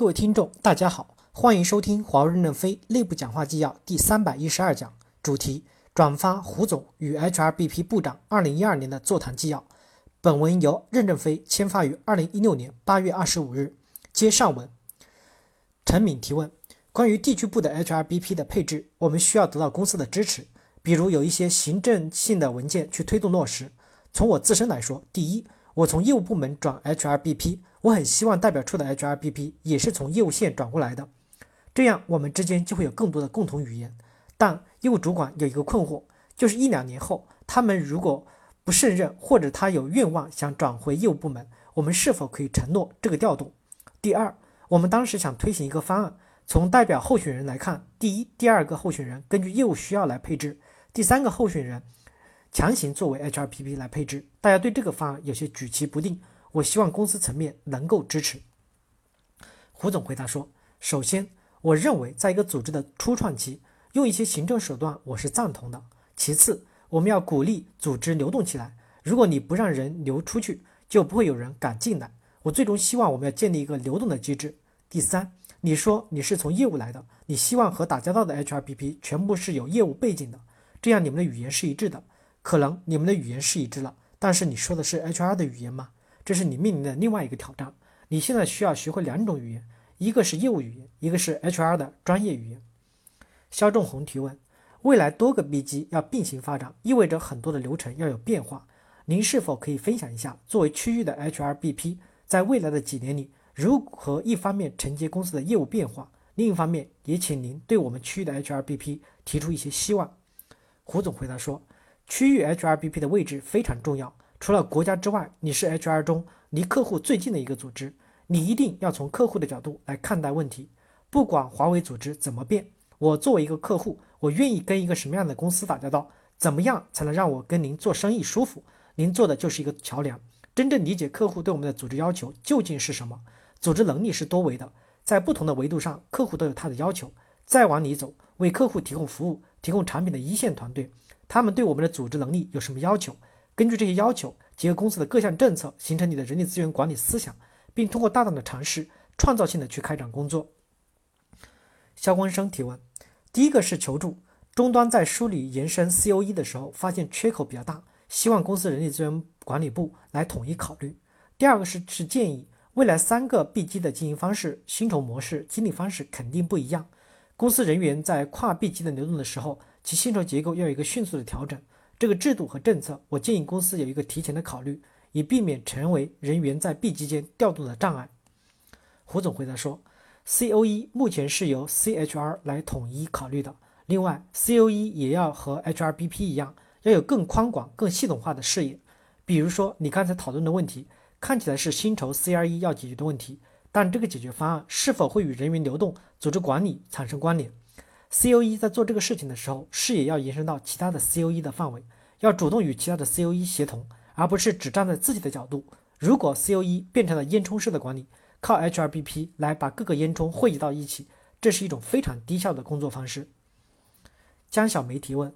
各位听众，大家好，欢迎收听华为任正非内部讲话纪要第三百一十二讲，主题：转发胡总与 HRBP 部长二零一二年的座谈纪要。本文由任正非签发于二零一六年八月二十五日。接上文，陈敏提问：关于地区部的 HRBP 的配置，我们需要得到公司的支持，比如有一些行政性的文件去推动落实。从我自身来说，第一，我从业务部门转 HRBP。我很希望代表处的 HRBP 也是从业务线转过来的，这样我们之间就会有更多的共同语言。但业务主管有一个困惑，就是一两年后他们如果不胜任，或者他有愿望想转回业务部门，我们是否可以承诺这个调动？第二，我们当时想推行一个方案，从代表候选人来看，第一、第二个候选人根据业务需要来配置，第三个候选人强行作为 HRPP 来配置。大家对这个方案有些举棋不定。我希望公司层面能够支持。胡总回答说：“首先，我认为在一个组织的初创期，用一些行政手段我是赞同的。其次，我们要鼓励组织流动起来。如果你不让人流出去，就不会有人敢进来。我最终希望我们要建立一个流动的机制。第三，你说你是从业务来的，你希望和打交道的 HRBP 全部是有业务背景的，这样你们的语言是一致的。可能你们的语言是一致了，但是你说的是 HR 的语言吗？”这是你面临的另外一个挑战。你现在需要学会两种语言，一个是业务语言，一个是 HR 的专业语言。肖仲宏提问：未来多个 B 级要并行发展，意味着很多的流程要有变化。您是否可以分享一下，作为区域的 HRBP，在未来的几年里，如何一方面承接公司的业务变化，另一方面也请您对我们区域的 HRBP 提出一些希望？胡总回答说：区域 HRBP 的位置非常重要。除了国家之外，你是 HR 中离客户最近的一个组织，你一定要从客户的角度来看待问题。不管华为组织怎么变，我作为一个客户，我愿意跟一个什么样的公司打交道？怎么样才能让我跟您做生意舒服？您做的就是一个桥梁，真正理解客户对我们的组织要求究竟是什么。组织能力是多维的，在不同的维度上，客户都有他的要求。再往里走，为客户提供服务、提供产品的一线团队，他们对我们的组织能力有什么要求？根据这些要求，结合公司的各项政策，形成你的人力资源管理思想，并通过大胆的尝试，创造性的去开展工作。肖光生提问：第一个是求助，终端在梳理延伸 COE 的时候，发现缺口比较大，希望公司人力资源管理部来统一考虑。第二个是是建议，未来三个 B 机的经营方式、薪酬模式、激励方式肯定不一样，公司人员在跨 B 机的流动的时候，其薪酬结构要有一个迅速的调整。这个制度和政策，我建议公司有一个提前的考虑，以避免成为人员在 B 级间调动的障碍。胡总回答说，COE 目前是由 CHR 来统一考虑的。另外，COE 也要和 HRBP 一样，要有更宽广、更系统化的视野。比如说，你刚才讨论的问题，看起来是薪酬 CRE 要解决的问题，但这个解决方案是否会与人员流动、组织管理产生关联？COE 在做这个事情的时候，视野要延伸到其他的 COE 的范围，要主动与其他的 COE 协同，而不是只站在自己的角度。如果 COE 变成了烟囱式的管理，靠 HRBP 来把各个烟囱汇集到一起，这是一种非常低效的工作方式。江小梅提问：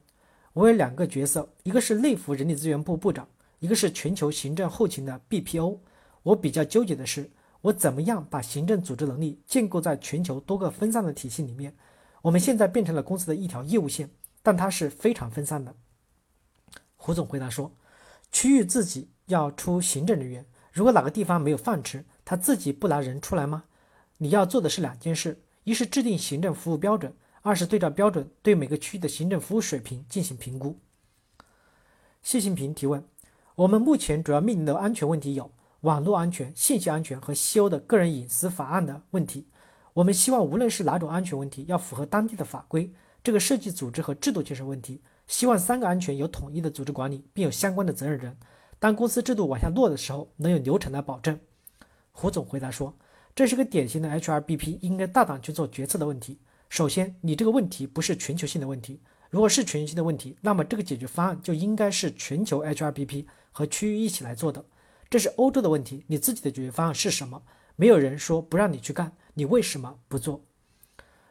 我有两个角色，一个是内服人力资源部部长，一个是全球行政后勤的 BPO。我比较纠结的是，我怎么样把行政组织能力建构在全球多个分散的体系里面。我们现在变成了公司的一条业务线，但它是非常分散的。胡总回答说：“区域自己要出行政人员，如果哪个地方没有饭吃，他自己不拿人出来吗？你要做的是两件事：一是制定行政服务标准，二是对照标准对每个区域的行政服务水平进行评估。”谢新平提问：“我们目前主要面临的安全问题有网络安全、信息安全和西欧的个人隐私法案的问题。”我们希望，无论是哪种安全问题，要符合当地的法规。这个涉及组织和制度建设问题，希望三个安全有统一的组织管理，并有相关的责任人。当公司制度往下落的时候，能有流程来保证。胡总回答说：“这是个典型的 HRBP 应该大胆去做决策的问题。首先，你这个问题不是全球性的问题。如果是全球性的问题，那么这个解决方案就应该是全球 HRBP 和区域一起来做的。这是欧洲的问题，你自己的解决方案是什么？没有人说不让你去干。”你为什么不做？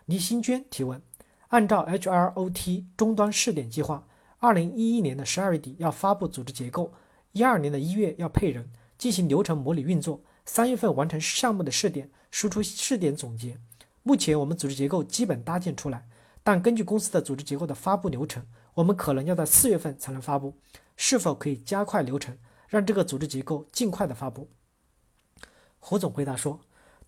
倪新娟提问：按照 HROT 终端试点计划，二零一一年的十二月底要发布组织结构，一二年的一月要配人，进行流程模拟运作，三月份完成项目的试点，输出试点总结。目前我们组织结构基本搭建出来，但根据公司的组织结构的发布流程，我们可能要在四月份才能发布。是否可以加快流程，让这个组织结构尽快的发布？胡总回答说：“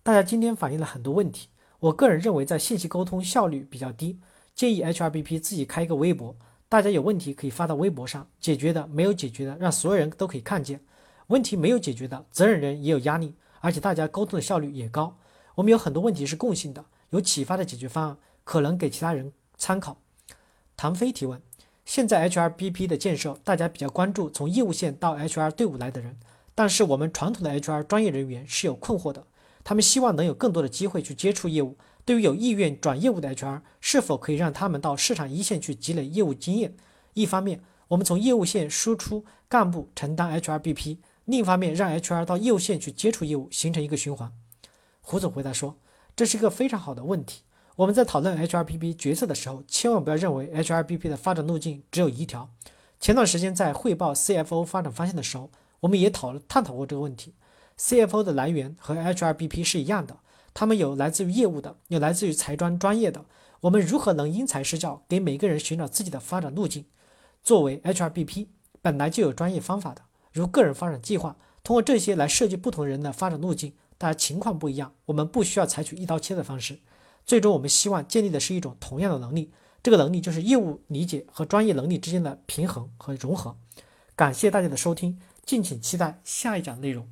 大家今天反映了很多问题，我个人认为在信息沟通效率比较低，建议 HRBP 自己开一个微博，大家有问题可以发到微博上，解决的没有解决的，让所有人都可以看见。问题没有解决的，责任人也有压力，而且大家沟通的效率也高。我们有很多问题是共性的，有启发的解决方案，可能给其他人参考。”唐飞提问。现在 HRBP 的建设，大家比较关注从业务线到 HR 队伍来的人，但是我们传统的 HR 专业人员是有困惑的，他们希望能有更多的机会去接触业务。对于有意愿转业务的 HR，是否可以让他们到市场一线去积累业务经验？一方面，我们从业务线输出干部承担 HRBP；另一方面，让 HR 到业务线去接触业务，形成一个循环。胡总回答说：“这是一个非常好的问题。”我们在讨论 HRBP 决策的时候，千万不要认为 HRBP 的发展路径只有一条。前段时间在汇报 CFO 发展方向的时候，我们也讨论探讨过这个问题。CFO 的来源和 HRBP 是一样的，他们有来自于业务的，有来自于财专专业的。我们如何能因材施教，给每个人寻找自己的发展路径？作为 HRBP，本来就有专业方法的，如个人发展计划，通过这些来设计不同人的发展路径。大家情况不一样，我们不需要采取一刀切的方式。最终，我们希望建立的是一种同样的能力，这个能力就是业务理解和专业能力之间的平衡和融合。感谢大家的收听，敬请期待下一讲内容。